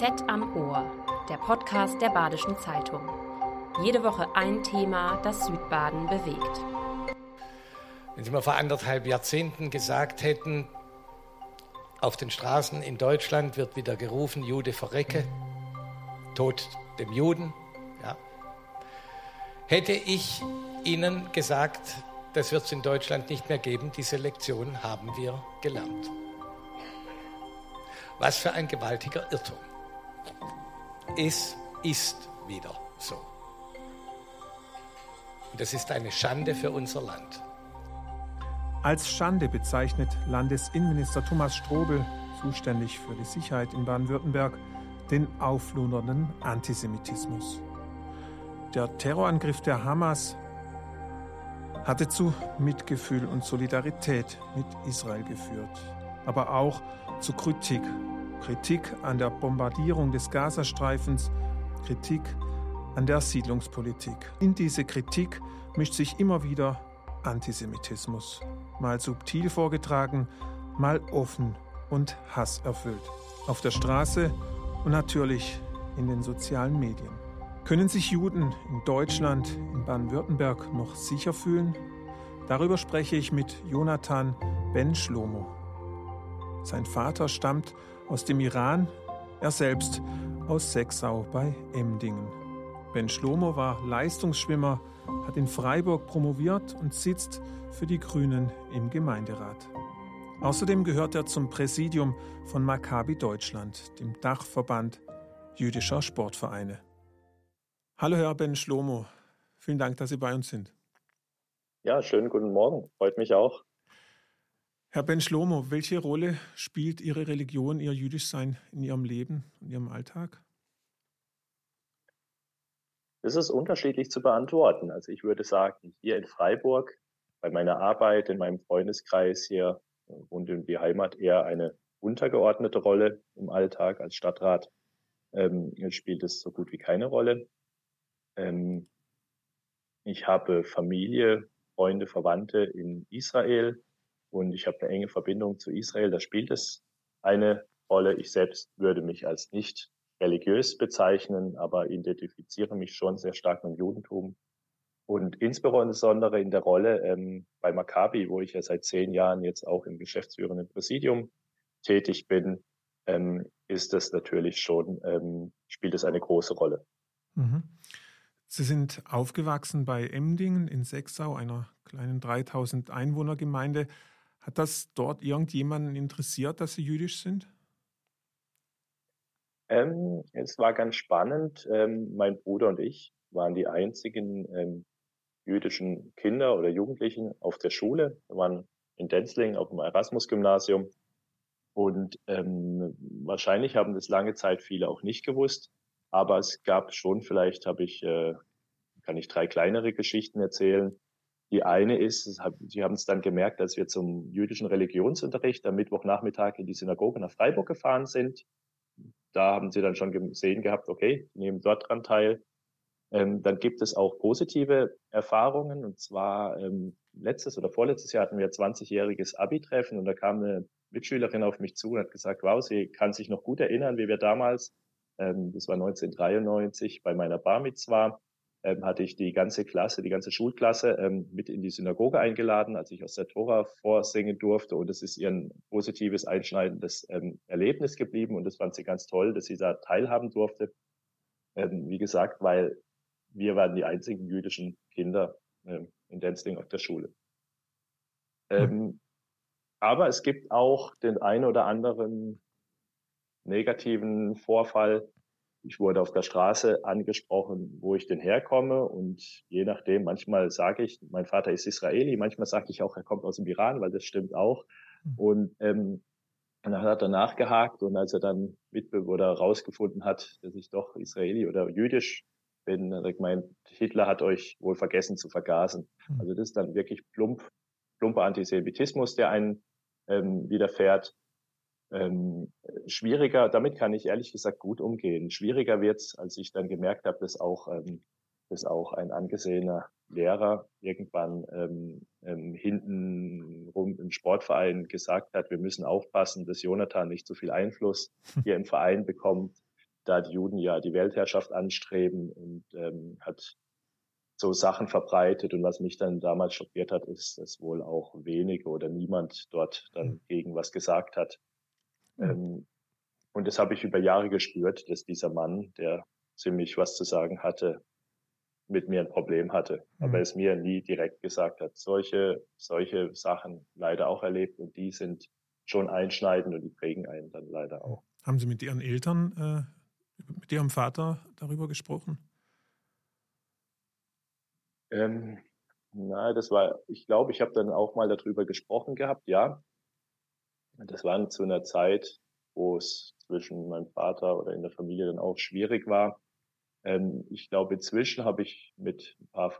BZ am Ohr, der Podcast der Badischen Zeitung. Jede Woche ein Thema, das Südbaden bewegt. Wenn Sie mir vor anderthalb Jahrzehnten gesagt hätten, auf den Straßen in Deutschland wird wieder gerufen, Jude verrecke, Tod dem Juden, ja, hätte ich Ihnen gesagt, das wird es in Deutschland nicht mehr geben. Diese Lektion haben wir gelernt. Was für ein gewaltiger Irrtum. Es ist wieder so. Und das ist eine Schande für unser Land. Als Schande bezeichnet Landesinnenminister Thomas Strobel, zuständig für die Sicherheit in Baden-Württemberg, den auflodernden Antisemitismus. Der Terrorangriff der Hamas hatte zu Mitgefühl und Solidarität mit Israel geführt, aber auch zu Kritik. Kritik an der Bombardierung des Gazastreifens, Kritik an der Siedlungspolitik. In diese Kritik mischt sich immer wieder Antisemitismus, mal subtil vorgetragen, mal offen und hasserfüllt. Auf der Straße und natürlich in den sozialen Medien. Können sich Juden in Deutschland, in Baden-Württemberg noch sicher fühlen? Darüber spreche ich mit Jonathan Ben Shlomo. Sein Vater stammt aus dem Iran, er selbst aus Sechsau bei Emdingen. Ben Shlomo war Leistungsschwimmer, hat in Freiburg promoviert und sitzt für die Grünen im Gemeinderat. Außerdem gehört er zum Präsidium von Maccabi Deutschland, dem Dachverband jüdischer Sportvereine. Hallo Herr Ben Shlomo, vielen Dank, dass Sie bei uns sind. Ja, schönen guten Morgen, freut mich auch. Herr Ben Shlomo, welche Rolle spielt Ihre Religion, Ihr Jüdischsein in Ihrem Leben, in Ihrem Alltag? Das ist unterschiedlich zu beantworten. Also ich würde sagen, hier in Freiburg, bei meiner Arbeit, in meinem Freundeskreis hier rund um die Heimat eher eine untergeordnete Rolle im Alltag als Stadtrat ähm, spielt es so gut wie keine Rolle. Ähm, ich habe Familie, Freunde, Verwandte in Israel und ich habe eine enge Verbindung zu Israel. Da spielt es eine Rolle. Ich selbst würde mich als nicht religiös bezeichnen, aber identifiziere mich schon sehr stark mit dem Judentum. Und insbesondere in der Rolle ähm, bei Maccabi, wo ich ja seit zehn Jahren jetzt auch im geschäftsführenden Präsidium tätig bin, ähm, ist das natürlich schon, ähm, spielt es eine große Rolle. Mhm. Sie sind aufgewachsen bei Emdingen in Sechsau, einer kleinen 3000 Einwohnergemeinde. Hat das dort irgendjemanden interessiert, dass Sie jüdisch sind? Ähm, es war ganz spannend. Ähm, mein Bruder und ich waren die einzigen ähm, jüdischen Kinder oder Jugendlichen auf der Schule. Wir waren in Denzling auf dem Erasmus-Gymnasium. Und ähm, wahrscheinlich haben das lange Zeit viele auch nicht gewusst. Aber es gab schon, vielleicht habe ich, äh, kann ich drei kleinere Geschichten erzählen. Die eine ist, sie haben es dann gemerkt, als wir zum jüdischen Religionsunterricht am Mittwochnachmittag in die Synagoge nach Freiburg gefahren sind. Da haben sie dann schon gesehen gehabt, okay, nehmen dort dran teil. Ähm, dann gibt es auch positive Erfahrungen. Und zwar ähm, letztes oder vorletztes Jahr hatten wir 20-jähriges Abi-Treffen und da kam eine Mitschülerin auf mich zu und hat gesagt, wow, sie kann sich noch gut erinnern, wie wir damals ähm, das war 1993 bei meiner Bar Mitzwa, ähm, hatte ich die ganze Klasse, die ganze Schulklasse ähm, mit in die Synagoge eingeladen, als ich aus der Tora vorsingen durfte. Und es ist ihr ein positives, einschneidendes ähm, Erlebnis geblieben. Und das fand sie ganz toll, dass sie da teilhaben durfte. Ähm, wie gesagt, weil wir waren die einzigen jüdischen Kinder ähm, in Denzling auf der Schule. Ähm, aber es gibt auch den einen oder anderen negativen Vorfall. Ich wurde auf der Straße angesprochen, wo ich denn herkomme. Und je nachdem, manchmal sage ich, mein Vater ist Israeli, manchmal sage ich auch, er kommt aus dem Iran, weil das stimmt auch. Mhm. Und ähm, dann hat er nachgehakt und als er dann mitbe oder rausgefunden hat, dass ich doch Israeli oder jüdisch bin, hat er gemeint, Hitler hat euch wohl vergessen zu vergasen. Mhm. Also das ist dann wirklich plump, plumper Antisemitismus, der einen ähm, widerfährt. Ähm, schwieriger, damit kann ich ehrlich gesagt gut umgehen. Schwieriger wird's, als ich dann gemerkt habe, dass auch, ähm, dass auch ein angesehener Lehrer irgendwann ähm, ähm, hinten rum im Sportverein gesagt hat, wir müssen aufpassen, dass Jonathan nicht so viel Einfluss hier im Verein bekommt. da die Juden ja die Weltherrschaft anstreben und ähm, hat so Sachen verbreitet. Und was mich dann damals schockiert hat, ist, dass wohl auch wenige oder niemand dort dann hm. gegen was gesagt hat. Mhm. Ähm, und das habe ich über Jahre gespürt, dass dieser Mann, der ziemlich was zu sagen hatte, mit mir ein Problem hatte, mhm. aber es mir nie direkt gesagt hat. Solche, solche Sachen leider auch erlebt und die sind schon einschneidend und die prägen einen dann leider auch. Haben Sie mit Ihren Eltern, äh, mit Ihrem Vater darüber gesprochen? Ähm, na, das war, ich glaube, ich habe dann auch mal darüber gesprochen gehabt, ja. Das war zu einer Zeit, wo es zwischen meinem Vater oder in der Familie dann auch schwierig war. Ähm, ich glaube, inzwischen habe ich mit ein paar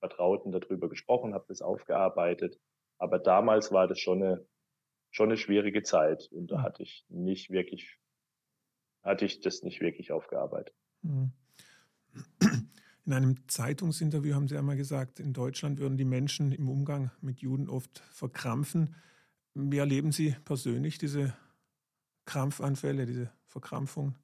Vertrauten darüber gesprochen, habe das aufgearbeitet. Aber damals war das schon eine, schon eine schwierige Zeit und da hm. hatte ich nicht wirklich, hatte ich das nicht wirklich aufgearbeitet. Hm. In einem Zeitungsinterview haben Sie einmal gesagt, in Deutschland würden die Menschen im Umgang mit Juden oft verkrampfen. Wie erleben Sie persönlich diese Krampfanfälle, diese Verkrampfung?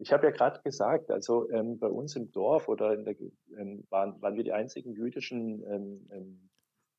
Ich habe ja gerade gesagt, also ähm, bei uns im Dorf oder in der, ähm, waren, waren wir die einzigen jüdischen, ähm, ähm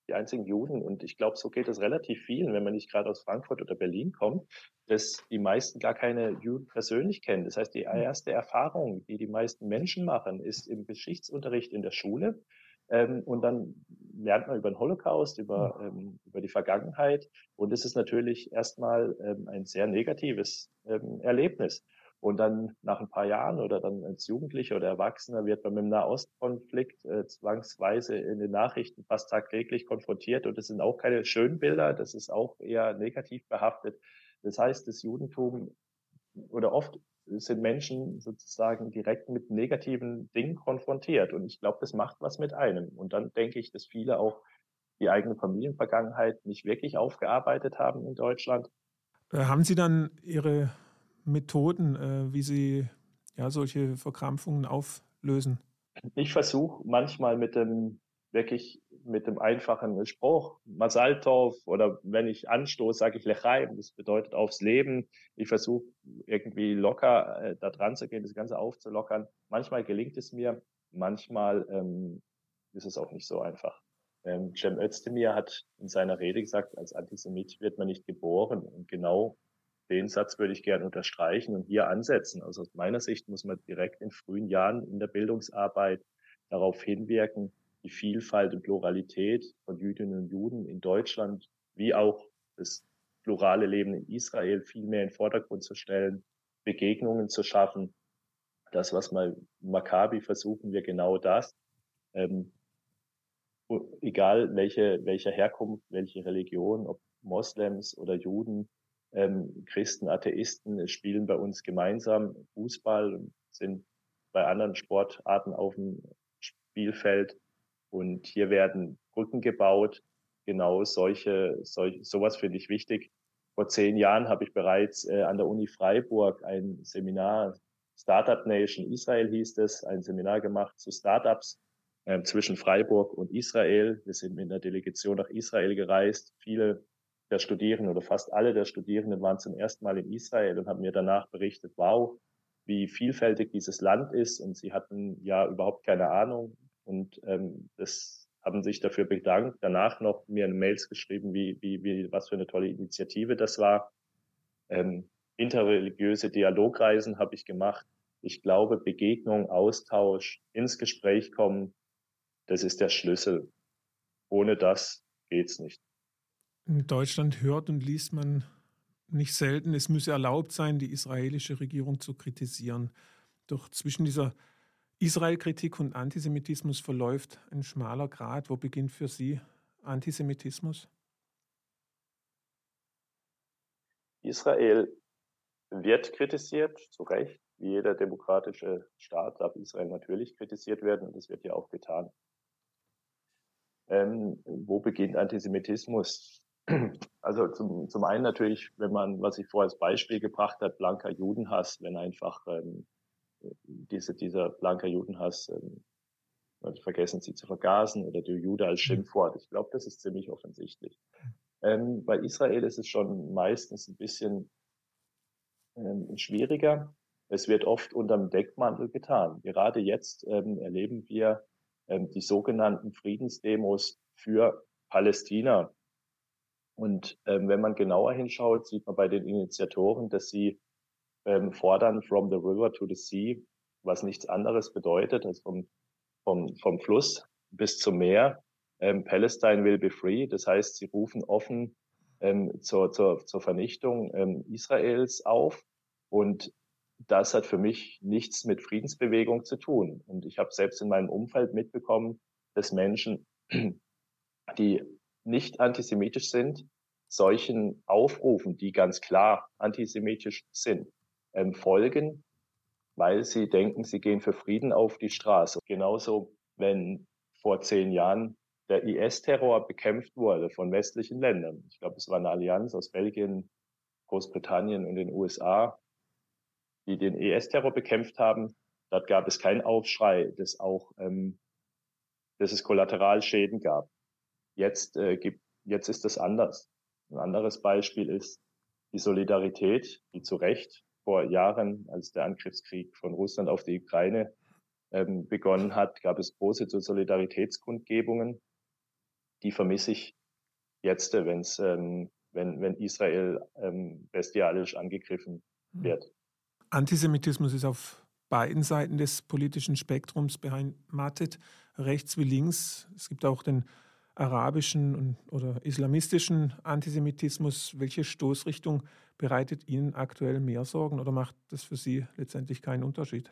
die einzigen Juden und ich glaube, so geht es relativ vielen, wenn man nicht gerade aus Frankfurt oder Berlin kommt, dass die meisten gar keine Juden persönlich kennen. Das heißt, die hm. erste Erfahrung, die die meisten Menschen machen, ist im Geschichtsunterricht in der Schule. Ähm, und dann lernt man über den Holocaust, über, hm. ähm, über die Vergangenheit. Und es ist natürlich erstmal ähm, ein sehr negatives ähm, Erlebnis. Und dann nach ein paar Jahren oder dann als Jugendlicher oder Erwachsener wird man mit dem Nahostkonflikt äh, zwangsweise in den Nachrichten fast tagtäglich konfrontiert. Und das sind auch keine schönen Bilder, das ist auch eher negativ behaftet. Das heißt, das Judentum oder oft sind Menschen sozusagen direkt mit negativen Dingen konfrontiert. Und ich glaube, das macht was mit einem. Und dann denke ich, dass viele auch die eigene Familienvergangenheit nicht wirklich aufgearbeitet haben in Deutschland. Äh, haben Sie dann Ihre Methoden, äh, wie Sie ja, solche Verkrampfungen auflösen? Ich versuche manchmal mit dem wirklich mit dem einfachen Spruch, Masaltov, oder wenn ich anstoße, sage ich Lechaim, das bedeutet aufs Leben. Ich versuche irgendwie locker äh, da dran zu gehen, das Ganze aufzulockern. Manchmal gelingt es mir, manchmal ähm, ist es auch nicht so einfach. Ähm, Cem Özdemir hat in seiner Rede gesagt, als Antisemit wird man nicht geboren. Und genau den Satz würde ich gerne unterstreichen und hier ansetzen. Also aus meiner Sicht muss man direkt in frühen Jahren in der Bildungsarbeit darauf hinwirken, die Vielfalt und Pluralität von Jüdinnen und Juden in Deutschland wie auch das plurale Leben in Israel viel mehr in den Vordergrund zu stellen, Begegnungen zu schaffen. Das, was mal Maccabi versuchen wir genau das. Ähm, egal welche, welcher Herkunft, welche Religion, ob Moslems oder Juden, ähm, Christen, Atheisten spielen bei uns gemeinsam Fußball und sind bei anderen Sportarten auf dem Spielfeld. Und hier werden Brücken gebaut. Genau solche, solch, sowas finde ich wichtig. Vor zehn Jahren habe ich bereits äh, an der Uni Freiburg ein Seminar, Startup Nation Israel hieß es, ein Seminar gemacht zu Startups äh, zwischen Freiburg und Israel. Wir sind mit einer Delegation nach Israel gereist. Viele der Studierenden oder fast alle der Studierenden waren zum ersten Mal in Israel und haben mir danach berichtet, wow, wie vielfältig dieses Land ist. Und sie hatten ja überhaupt keine Ahnung. Und ähm, das haben sich dafür bedankt. Danach noch mir Mails geschrieben, wie, wie, wie, was für eine tolle Initiative das war. Ähm, interreligiöse Dialogreisen habe ich gemacht. Ich glaube, Begegnung, Austausch, ins Gespräch kommen, das ist der Schlüssel. Ohne das geht's nicht. In Deutschland hört und liest man nicht selten, es müsse erlaubt sein, die israelische Regierung zu kritisieren. Doch zwischen dieser Israel-Kritik und Antisemitismus verläuft ein schmaler Grad. Wo beginnt für Sie Antisemitismus? Israel wird kritisiert, zu Recht. Wie jeder demokratische Staat darf Israel natürlich kritisiert werden und das wird ja auch getan. Ähm, wo beginnt Antisemitismus? Also zum, zum einen natürlich, wenn man, was ich vorher als Beispiel gebracht habe, blanker Judenhass, wenn einfach ähm, diese, dieser blanker Judenhass, ähm, vergessen sie zu vergasen oder der Jude als Schimpfwort. Ich glaube, das ist ziemlich offensichtlich. Ähm, bei Israel ist es schon meistens ein bisschen ähm, schwieriger. Es wird oft unterm Deckmantel getan. Gerade jetzt ähm, erleben wir ähm, die sogenannten Friedensdemos für Palästina. Und ähm, wenn man genauer hinschaut, sieht man bei den Initiatoren, dass sie ähm, fordern from the river to the sea, was nichts anderes bedeutet als vom, vom, vom Fluss bis zum Meer. Ähm, Palestine will be free. Das heißt, sie rufen offen ähm, zur, zur, zur Vernichtung ähm, Israels auf. Und das hat für mich nichts mit Friedensbewegung zu tun. Und ich habe selbst in meinem Umfeld mitbekommen, dass Menschen, die nicht antisemitisch sind, solchen Aufrufen, die ganz klar antisemitisch sind, ähm, folgen, weil sie denken, sie gehen für Frieden auf die Straße. Genauso, wenn vor zehn Jahren der IS-Terror bekämpft wurde von westlichen Ländern. Ich glaube, es war eine Allianz aus Belgien, Großbritannien und den USA, die den IS-Terror bekämpft haben. Dort gab es keinen Aufschrei, dass auch, ähm, dass es Kollateralschäden gab. Jetzt äh, gibt, jetzt ist das anders. Ein anderes Beispiel ist die Solidarität, die zu Recht vor Jahren, als der Angriffskrieg von Russland auf die Ukraine ähm, begonnen hat, gab es große Solidaritätskundgebungen die vermisse ich jetzt, wenn's, ähm, wenn, wenn Israel ähm, bestialisch angegriffen hm. wird. Antisemitismus ist auf beiden Seiten des politischen Spektrums beheimatet, rechts wie links. Es gibt auch den arabischen oder islamistischen Antisemitismus. Welche Stoßrichtung bereitet Ihnen aktuell mehr Sorgen oder macht das für Sie letztendlich keinen Unterschied?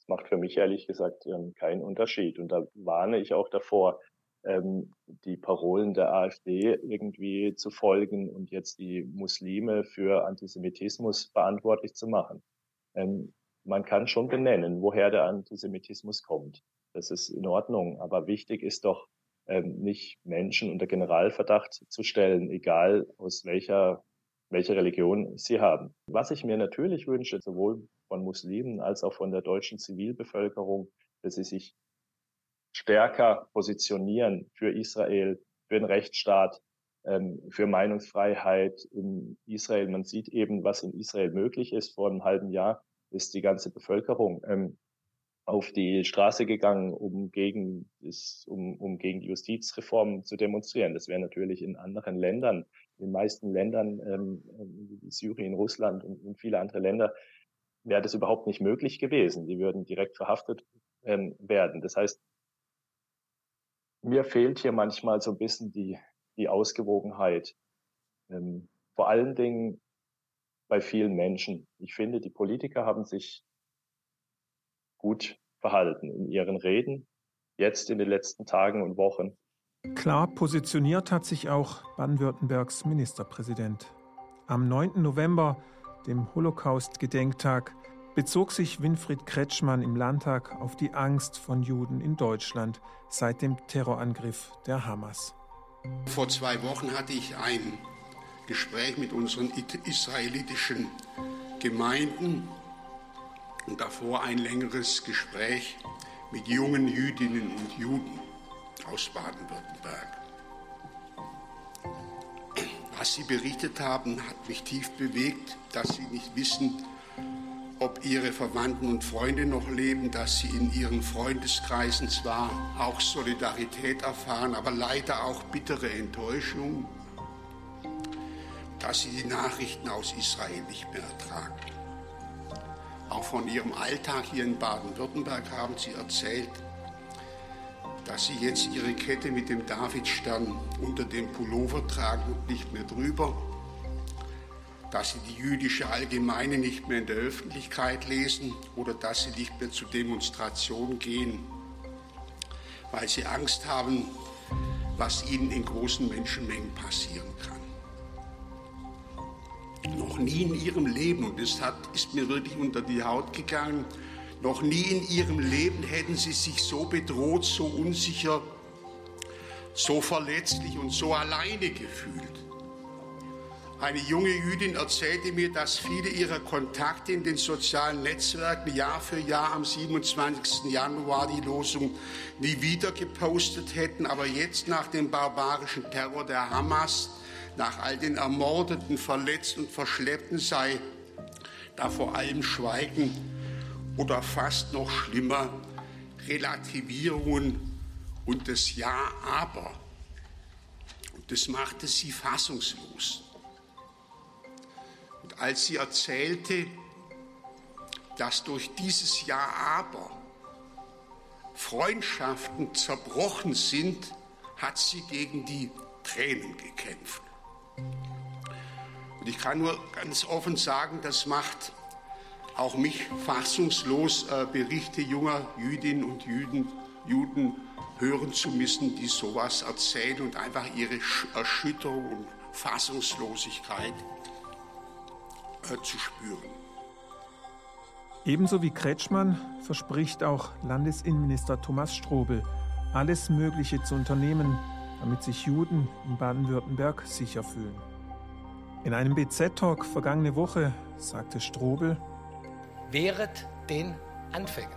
Es macht für mich ehrlich gesagt ähm, keinen Unterschied. Und da warne ich auch davor, ähm, die Parolen der AfD irgendwie zu folgen und jetzt die Muslime für Antisemitismus verantwortlich zu machen. Ähm, man kann schon benennen, woher der Antisemitismus kommt. Das ist in Ordnung. Aber wichtig ist doch, ähm, nicht Menschen unter Generalverdacht zu stellen, egal aus welcher, welcher Religion sie haben. Was ich mir natürlich wünsche, sowohl von Muslimen als auch von der deutschen Zivilbevölkerung, dass sie sich stärker positionieren für Israel, für den Rechtsstaat, ähm, für Meinungsfreiheit in Israel. Man sieht eben, was in Israel möglich ist. Vor einem halben Jahr ist die ganze Bevölkerung ähm, auf die Straße gegangen, um gegen, das, um, um gegen die Justizreform zu demonstrieren. Das wäre natürlich in anderen Ländern, in den meisten Ländern, ähm, Syrien, Russland und, und viele andere Länder, wäre das überhaupt nicht möglich gewesen. Die würden direkt verhaftet ähm, werden. Das heißt, mir fehlt hier manchmal so ein bisschen die, die Ausgewogenheit. Ähm, vor allen Dingen bei vielen Menschen. Ich finde, die Politiker haben sich gut verhalten in ihren Reden, jetzt in den letzten Tagen und Wochen. Klar positioniert hat sich auch Baden-Württembergs Ministerpräsident. Am 9. November, dem Holocaust-Gedenktag, bezog sich Winfried Kretschmann im Landtag auf die Angst von Juden in Deutschland seit dem Terrorangriff der Hamas. Vor zwei Wochen hatte ich ein Gespräch mit unseren israelitischen Gemeinden und davor ein längeres Gespräch mit jungen Jüdinnen und Juden aus Baden-Württemberg. Was sie berichtet haben, hat mich tief bewegt, dass sie nicht wissen, ob ihre Verwandten und Freunde noch leben, dass sie in ihren Freundeskreisen zwar auch Solidarität erfahren, aber leider auch bittere Enttäuschung, dass sie die Nachrichten aus Israel nicht mehr ertragen. Auch von ihrem Alltag hier in Baden-Württemberg haben sie erzählt, dass sie jetzt ihre Kette mit dem Davidstern unter dem Pullover tragen und nicht mehr drüber dass sie die jüdische Allgemeine nicht mehr in der Öffentlichkeit lesen oder dass sie nicht mehr zu Demonstrationen gehen, weil sie Angst haben, was ihnen in großen Menschenmengen passieren kann. Noch nie in ihrem Leben, und das hat, ist mir wirklich unter die Haut gegangen, noch nie in ihrem Leben hätten sie sich so bedroht, so unsicher, so verletzlich und so alleine gefühlt. Eine junge Jüdin erzählte mir, dass viele ihrer Kontakte in den sozialen Netzwerken Jahr für Jahr am 27. Januar die Losung nie wieder gepostet hätten, aber jetzt nach dem barbarischen Terror der Hamas nach all den Ermordeten, Verletzten und Verschleppten sei da vor allem Schweigen oder fast noch schlimmer Relativierungen und das Ja, aber. Und das machte sie fassungslos. Und als sie erzählte, dass durch dieses Ja, aber Freundschaften zerbrochen sind, hat sie gegen die Tränen gekämpft. Und ich kann nur ganz offen sagen, das macht auch mich fassungslos, äh, Berichte junger Jüdinnen und Juden, Juden hören zu müssen, die sowas erzählen und einfach ihre Erschütterung und Fassungslosigkeit äh, zu spüren. Ebenso wie Kretschmann verspricht auch Landesinnenminister Thomas Strobel, alles Mögliche zu unternehmen, damit sich Juden in Baden-Württemberg sicher fühlen. In einem BZ-Talk vergangene Woche sagte Strobel, Wehret den Anfängen.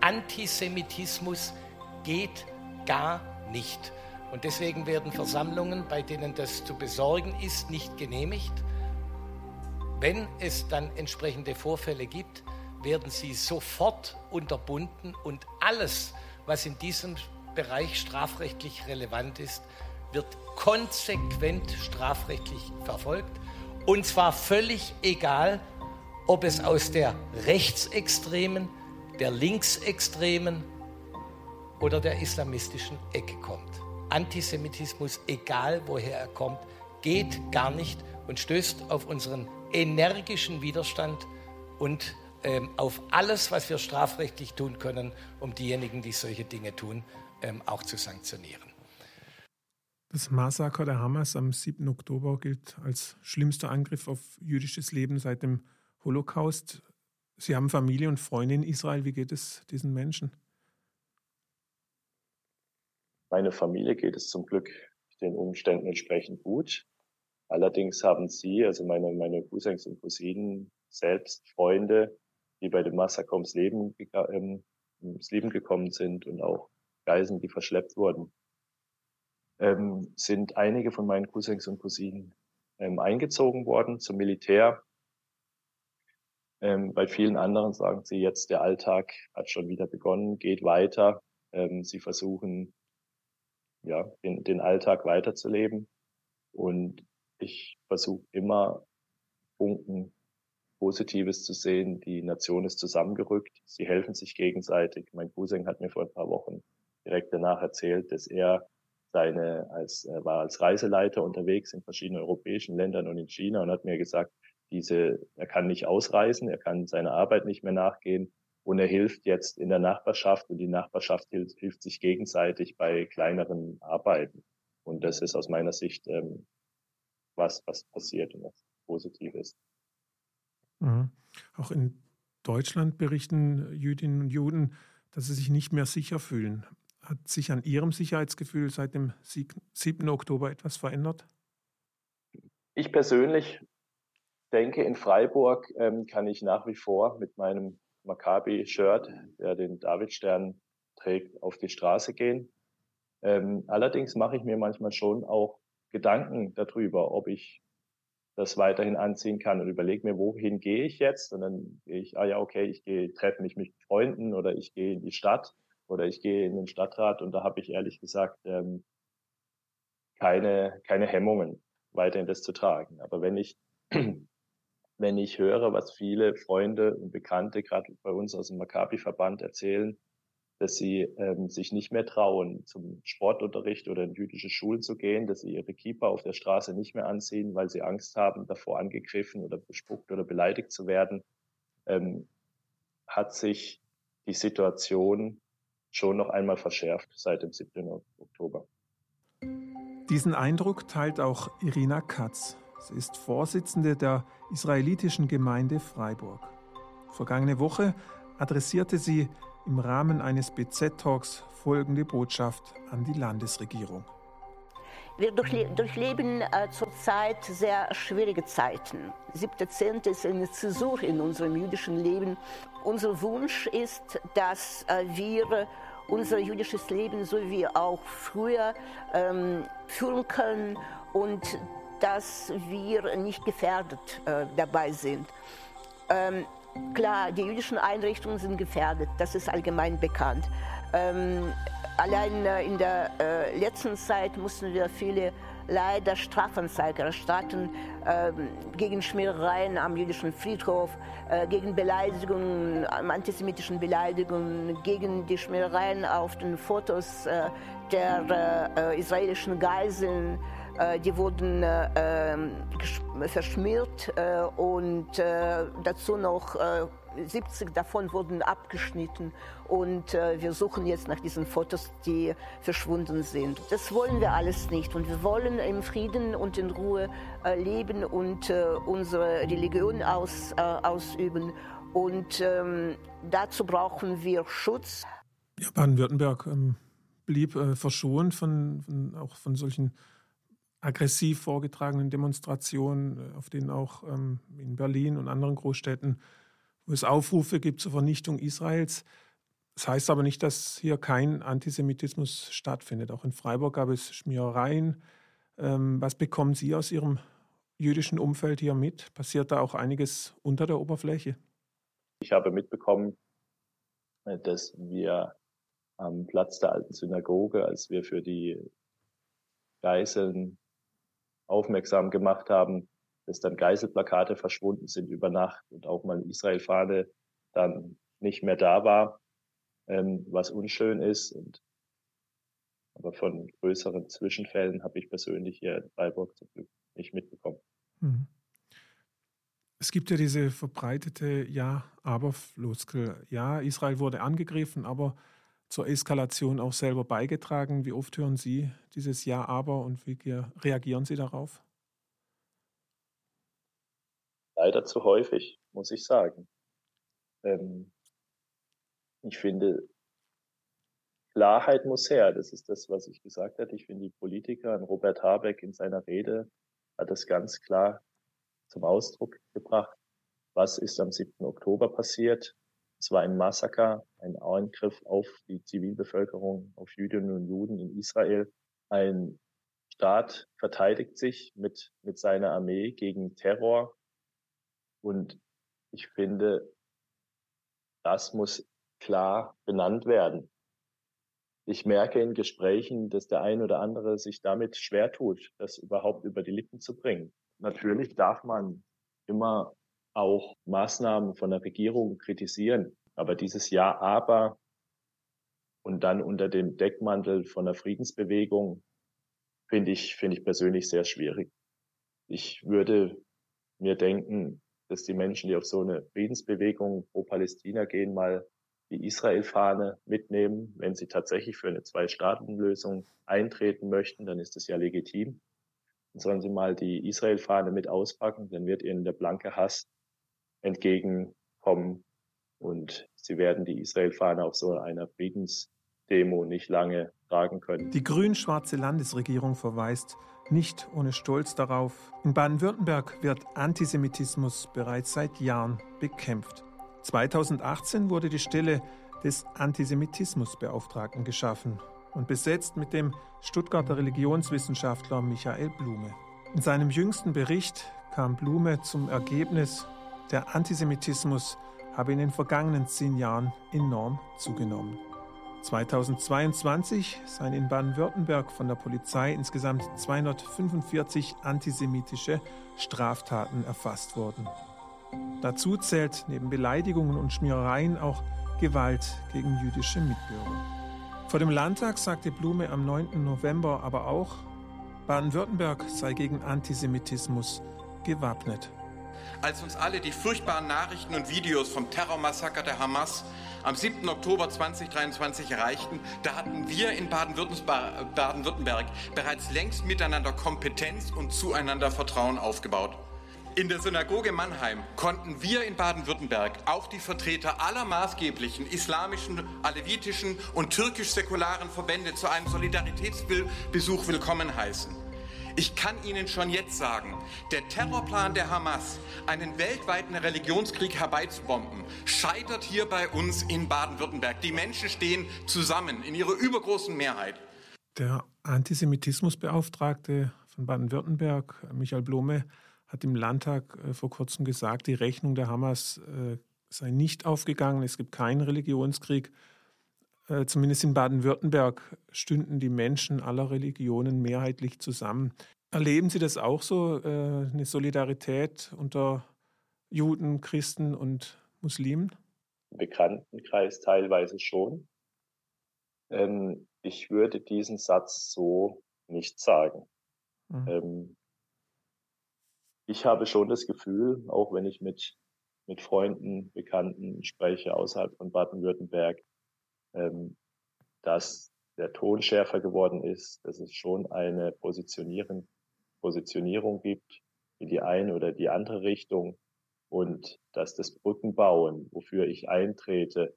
Antisemitismus geht gar nicht. Und deswegen werden Versammlungen, bei denen das zu besorgen ist, nicht genehmigt. Wenn es dann entsprechende Vorfälle gibt, werden sie sofort unterbunden und alles, was in diesem Bereich strafrechtlich relevant ist, wird konsequent strafrechtlich verfolgt. Und zwar völlig egal, ob es aus der rechtsextremen, der linksextremen oder der islamistischen Ecke kommt. Antisemitismus, egal woher er kommt, geht gar nicht und stößt auf unseren energischen Widerstand und ähm, auf alles, was wir strafrechtlich tun können, um diejenigen, die solche Dinge tun, ähm, auch zu sanktionieren. Das Massaker der Hamas am 7. Oktober gilt als schlimmster Angriff auf jüdisches Leben seit dem Holocaust. Sie haben Familie und Freunde in Israel. Wie geht es diesen Menschen? Meine Familie geht es zum Glück den Umständen entsprechend gut. Allerdings haben sie, also meine, meine Cousins und Cousinen, selbst Freunde, die bei dem Massaker ums Leben, ähm, ums Leben gekommen sind und auch Geisen, die verschleppt wurden. Ähm, sind einige von meinen Cousins und Cousinen ähm, eingezogen worden zum Militär. Ähm, bei vielen anderen sagen sie jetzt, der Alltag hat schon wieder begonnen, geht weiter. Ähm, sie versuchen ja, den, den Alltag weiterzuleben. Und ich versuche immer Funken Positives zu sehen. Die Nation ist zusammengerückt. Sie helfen sich gegenseitig. Mein Cousin hat mir vor ein paar Wochen direkt danach erzählt, dass er seine als er war als Reiseleiter unterwegs in verschiedenen europäischen Ländern und in China und hat mir gesagt, diese er kann nicht ausreisen, er kann seiner Arbeit nicht mehr nachgehen und er hilft jetzt in der Nachbarschaft und die Nachbarschaft hilft, hilft sich gegenseitig bei kleineren Arbeiten. Und das ist aus meiner Sicht ähm, was, was passiert und was positiv ist. Mhm. Auch in Deutschland berichten Jüdinnen und Juden, dass sie sich nicht mehr sicher fühlen. Hat sich an Ihrem Sicherheitsgefühl seit dem 7. Oktober etwas verändert? Ich persönlich denke, in Freiburg ähm, kann ich nach wie vor mit meinem Maccabi-Shirt, der den Davidstern trägt, auf die Straße gehen. Ähm, allerdings mache ich mir manchmal schon auch Gedanken darüber, ob ich das weiterhin anziehen kann und überlege mir, wohin gehe ich jetzt? Und dann gehe ich, ah ja, okay, ich gehe, treffe mich mit Freunden oder ich gehe in die Stadt oder ich gehe in den Stadtrat und da habe ich ehrlich gesagt ähm, keine, keine Hemmungen, weiterhin das zu tragen. Aber wenn ich wenn ich höre, was viele Freunde und Bekannte gerade bei uns aus dem Maccabi-Verband erzählen, dass sie ähm, sich nicht mehr trauen, zum Sportunterricht oder in jüdische Schulen zu gehen, dass sie ihre Kippa auf der Straße nicht mehr anziehen, weil sie Angst haben, davor angegriffen oder bespuckt oder beleidigt zu werden, ähm, hat sich die Situation schon noch einmal verschärft seit dem 7. Oktober. Diesen Eindruck teilt auch Irina Katz. Sie ist Vorsitzende der israelitischen Gemeinde Freiburg. Vergangene Woche adressierte sie im Rahmen eines BZ-Talks folgende Botschaft an die Landesregierung. Wir durchleben äh, zurzeit sehr schwierige Zeiten. Siebte Zehnte ist eine Zäsur in unserem jüdischen Leben. Unser Wunsch ist, dass äh, wir unser jüdisches Leben so wie auch früher ähm, führen können und dass wir nicht gefährdet äh, dabei sind. Ähm, klar, die jüdischen Einrichtungen sind gefährdet, das ist allgemein bekannt. Ähm, allein äh, in der äh, letzten Zeit mussten wir viele leider Strafanzeige erstatten äh, gegen Schmierereien am jüdischen Friedhof, äh, gegen Beleidigungen, antisemitischen Beleidigungen, gegen die Schmierereien auf den Fotos äh, der äh, israelischen Geiseln. Die wurden äh, ähm, verschmiert und dazu noch 70 davon wurden abgeschnitten und äh, wir suchen jetzt nach diesen Fotos, die verschwunden sind. Das wollen wir alles nicht und wir wollen im Frieden und in Ruhe äh, leben und äh, unsere Religion aus, ausüben und ähm, dazu brauchen wir Schutz. Ja, Baden-Württemberg ähm, blieb verschont von, von, auch von solchen aggressiv vorgetragenen Demonstrationen, auf denen auch ähm, in Berlin und anderen Großstädten wo es Aufrufe gibt zur Vernichtung Israels. Das heißt aber nicht, dass hier kein Antisemitismus stattfindet. Auch in Freiburg gab es Schmierereien. Ähm, was bekommen Sie aus Ihrem jüdischen Umfeld hier mit? Passiert da auch einiges unter der Oberfläche? Ich habe mitbekommen, äh, dass wir am Platz der alten Synagoge, als wir für die Geiseln aufmerksam gemacht haben, dass dann Geiselplakate verschwunden sind über Nacht und auch mal Israel-Fahne dann nicht mehr da war, ähm, was unschön ist. Und, aber von größeren Zwischenfällen habe ich persönlich hier in Freiburg zum Glück nicht mitbekommen. Mhm. Es gibt ja diese verbreitete Ja-Aber-Floskel. Ja, Israel wurde angegriffen, aber zur Eskalation auch selber beigetragen. Wie oft hören Sie dieses Ja-Aber und wie reagieren Sie darauf? Leider zu häufig, muss ich sagen. Ähm, ich finde, Klarheit muss her. Das ist das, was ich gesagt habe. Ich finde, die Politiker, Robert Habeck in seiner Rede hat das ganz klar zum Ausdruck gebracht. Was ist am 7. Oktober passiert? Es war ein Massaker, ein Angriff auf die Zivilbevölkerung, auf Jüdinnen und Juden in Israel. Ein Staat verteidigt sich mit, mit seiner Armee gegen Terror, und ich finde, das muss klar benannt werden. Ich merke in Gesprächen, dass der ein oder andere sich damit schwer tut, das überhaupt über die Lippen zu bringen. Natürlich darf man immer auch Maßnahmen von der Regierung kritisieren. Aber dieses Ja, aber und dann unter dem Deckmantel von der Friedensbewegung finde ich, finde ich persönlich sehr schwierig. Ich würde mir denken, dass die Menschen, die auf so eine Friedensbewegung pro Palästina gehen, mal die Israel-Fahne mitnehmen. Wenn sie tatsächlich für eine Zwei-Staaten-Lösung eintreten möchten, dann ist das ja legitim. Dann sollen sie mal die Israel-Fahne mit auspacken, dann wird ihnen der blanke Hass entgegenkommen und sie werden die Israel-Fahne auf so einer Friedensdemo nicht lange tragen können. Die grün-schwarze Landesregierung verweist nicht ohne Stolz darauf, in Baden-Württemberg wird Antisemitismus bereits seit Jahren bekämpft. 2018 wurde die Stelle des Antisemitismusbeauftragten geschaffen und besetzt mit dem Stuttgarter Religionswissenschaftler Michael Blume. In seinem jüngsten Bericht kam Blume zum Ergebnis, der Antisemitismus habe in den vergangenen zehn Jahren enorm zugenommen. 2022 seien in Baden-Württemberg von der Polizei insgesamt 245 antisemitische Straftaten erfasst worden. Dazu zählt neben Beleidigungen und Schmierereien auch Gewalt gegen jüdische Mitbürger. Vor dem Landtag sagte Blume am 9. November aber auch, Baden-Württemberg sei gegen Antisemitismus gewappnet. Als uns alle die furchtbaren Nachrichten und Videos vom Terrormassaker der Hamas am 7. Oktober 2023 erreichten, da hatten wir in Baden-Württemberg bereits längst miteinander Kompetenz und zueinander Vertrauen aufgebaut. In der Synagoge Mannheim konnten wir in Baden-Württemberg auch die Vertreter aller maßgeblichen islamischen, alevitischen und türkisch-säkularen Verbände zu einem Solidaritätsbesuch willkommen heißen. Ich kann Ihnen schon jetzt sagen, der Terrorplan der Hamas, einen weltweiten Religionskrieg herbeizubomben, scheitert hier bei uns in Baden-Württemberg. Die Menschen stehen zusammen in ihrer übergroßen Mehrheit. Der Antisemitismusbeauftragte von Baden-Württemberg, Michael Blome, hat im Landtag äh, vor kurzem gesagt, die Rechnung der Hamas äh, sei nicht aufgegangen, es gibt keinen Religionskrieg. Äh, zumindest in Baden-Württemberg stünden die Menschen aller Religionen mehrheitlich zusammen. Erleben Sie das auch so, eine Solidarität unter Juden, Christen und Muslimen? Im Bekanntenkreis teilweise schon. Ähm, ich würde diesen Satz so nicht sagen. Mhm. Ähm, ich habe schon das Gefühl, auch wenn ich mit, mit Freunden, Bekannten spreche außerhalb von Baden-Württemberg, ähm, dass der Ton schärfer geworden ist, dass es schon eine Positionierung, Positionierung gibt in die eine oder die andere Richtung und dass das Brückenbauen, wofür ich eintrete,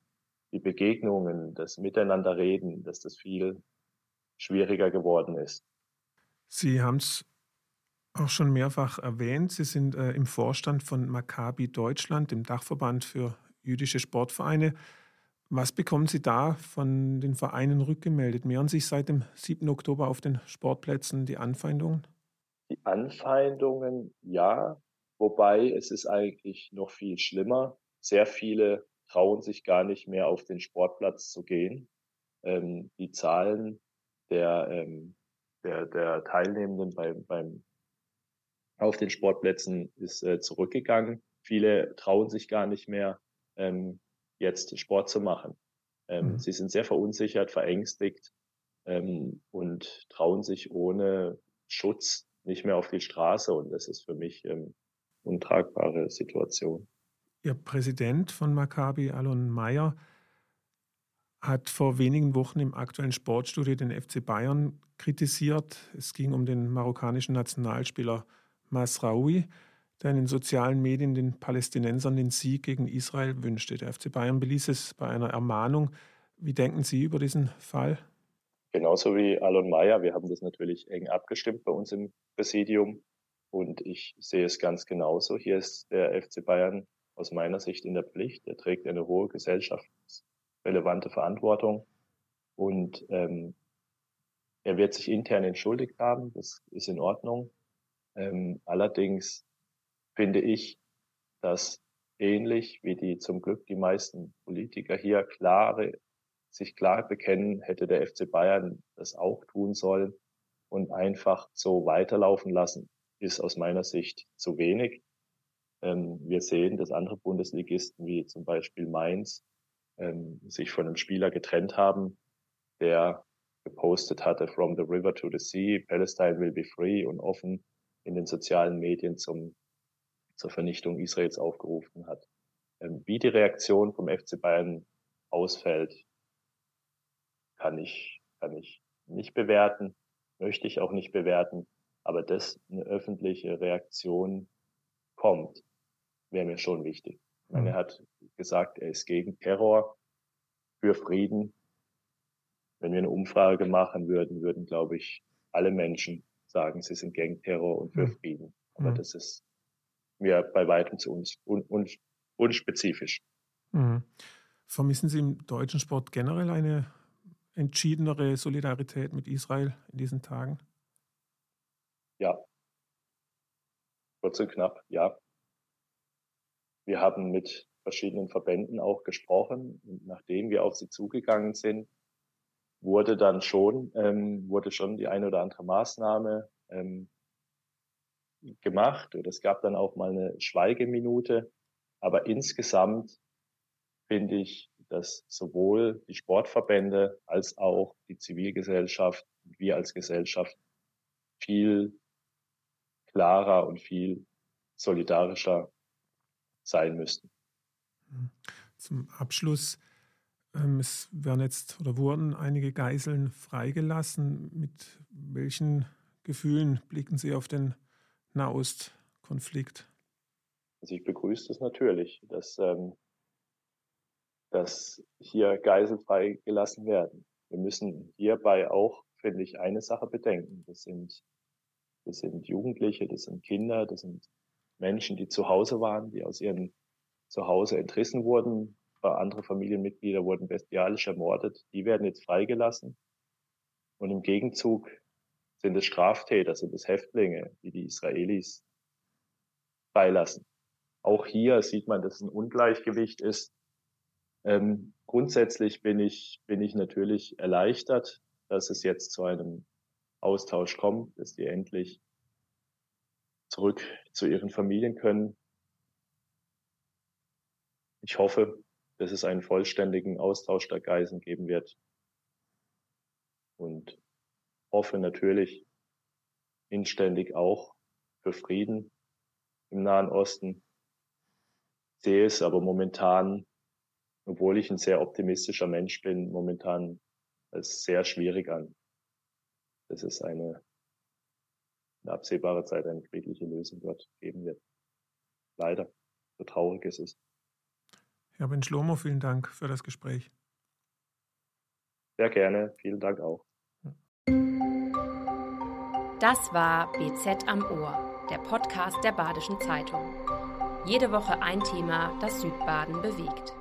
die Begegnungen, das Miteinanderreden, dass das viel schwieriger geworden ist. Sie haben es auch schon mehrfach erwähnt. Sie sind äh, im Vorstand von Maccabi Deutschland, dem Dachverband für jüdische Sportvereine. Was bekommen Sie da von den Vereinen rückgemeldet? Mehren sich seit dem 7. Oktober auf den Sportplätzen die Anfeindungen? Die Anfeindungen, ja. Wobei es ist eigentlich noch viel schlimmer. Sehr viele trauen sich gar nicht mehr auf den Sportplatz zu gehen. Ähm, die Zahlen der, ähm, der, der Teilnehmenden beim, beim auf den Sportplätzen ist äh, zurückgegangen. Viele trauen sich gar nicht mehr, ähm, jetzt Sport zu machen. Ähm, mhm. Sie sind sehr verunsichert, verängstigt ähm, und trauen sich ohne Schutz nicht mehr auf die Straße. Und das ist für mich ähm, untragbare Situation. Ihr Präsident von Maccabi, Alon Mayer, hat vor wenigen Wochen im aktuellen Sportstudio den FC Bayern kritisiert. Es ging um den marokkanischen Nationalspieler Masraoui, der in den sozialen Medien den Palästinensern den Sieg gegen Israel wünschte. Der FC Bayern beließ es bei einer Ermahnung. Wie denken Sie über diesen Fall? Genauso wie Alon Mayer. Wir haben das natürlich eng abgestimmt bei uns im Präsidium. Und ich sehe es ganz genauso. Hier ist der FC Bayern aus meiner Sicht in der Pflicht. Er trägt eine hohe gesellschaftsrelevante Verantwortung. Und ähm, er wird sich intern entschuldigt haben. Das ist in Ordnung. Ähm, allerdings finde ich, dass ähnlich wie die zum Glück die meisten Politiker hier klare, sich klar bekennen, hätte der FC Bayern das auch tun sollen und einfach so weiterlaufen lassen, ist aus meiner Sicht zu wenig. Ähm, wir sehen, dass andere Bundesligisten wie zum Beispiel Mainz ähm, sich von einem Spieler getrennt haben, der gepostet hatte, from the river to the sea, Palestine will be free und offen in den sozialen Medien zum, zur Vernichtung Israels aufgerufen hat. Ähm, wie die Reaktion vom FC Bayern ausfällt, kann ich, kann ich nicht bewerten, möchte ich auch nicht bewerten. Aber dass eine öffentliche Reaktion kommt, wäre mir schon wichtig. Ich meine, er mhm. hat gesagt, er ist gegen Terror, für Frieden. Wenn wir eine Umfrage machen würden, würden, glaube ich, alle Menschen sagen, sie sind gegen Terror und für mhm. Frieden. Aber mhm. das ist mir bei weitem zu uns un, un, unspezifisch. Mhm. Vermissen Sie im deutschen Sport generell eine entschiedenere Solidarität mit Israel in diesen Tagen? Ja. Kurz und knapp, ja. Wir haben mit verschiedenen Verbänden auch gesprochen und nachdem wir auf sie zugegangen sind, wurde dann schon, ähm, wurde schon die eine oder andere Maßnahme ähm, gemacht oder es gab dann auch mal eine Schweigeminute. Aber insgesamt finde ich, dass sowohl die Sportverbände als auch die Zivilgesellschaft, wir als Gesellschaft viel klarer und viel solidarischer sein müssten. Zum Abschluss ähm, es werden jetzt oder wurden einige Geiseln freigelassen. Mit welchen Gefühlen blicken Sie auf den Nahostkonflikt? Also ich begrüße es natürlich, dass, ähm, dass hier Geiseln freigelassen werden. Wir müssen hierbei auch, finde ich, eine Sache bedenken. Das sind, das sind Jugendliche, das sind Kinder, das sind Menschen, die zu Hause waren, die aus ihrem Zuhause entrissen wurden, andere Familienmitglieder wurden bestialisch ermordet. Die werden jetzt freigelassen. Und im Gegenzug sind es Straftäter, sind es Häftlinge, die die Israelis freilassen. Auch hier sieht man, dass es ein Ungleichgewicht ist. Ähm, grundsätzlich bin ich, bin ich natürlich erleichtert, dass es jetzt zu einem Austausch kommt, dass die endlich zurück zu ihren Familien können. Ich hoffe, dass es einen vollständigen Austausch der Geisen geben wird. Und hoffe natürlich inständig auch für Frieden im Nahen Osten. Sehe es aber momentan, obwohl ich ein sehr optimistischer Mensch bin, momentan als sehr schwierig an. Dass es eine in absehbarer Zeit eine friedliche Lösung dort geben wird. Leider, so traurig es ist. Herr Ben Schlomo, vielen Dank für das Gespräch. Sehr gerne, vielen Dank auch. Das war BZ am Ohr, der Podcast der Badischen Zeitung. Jede Woche ein Thema, das Südbaden bewegt.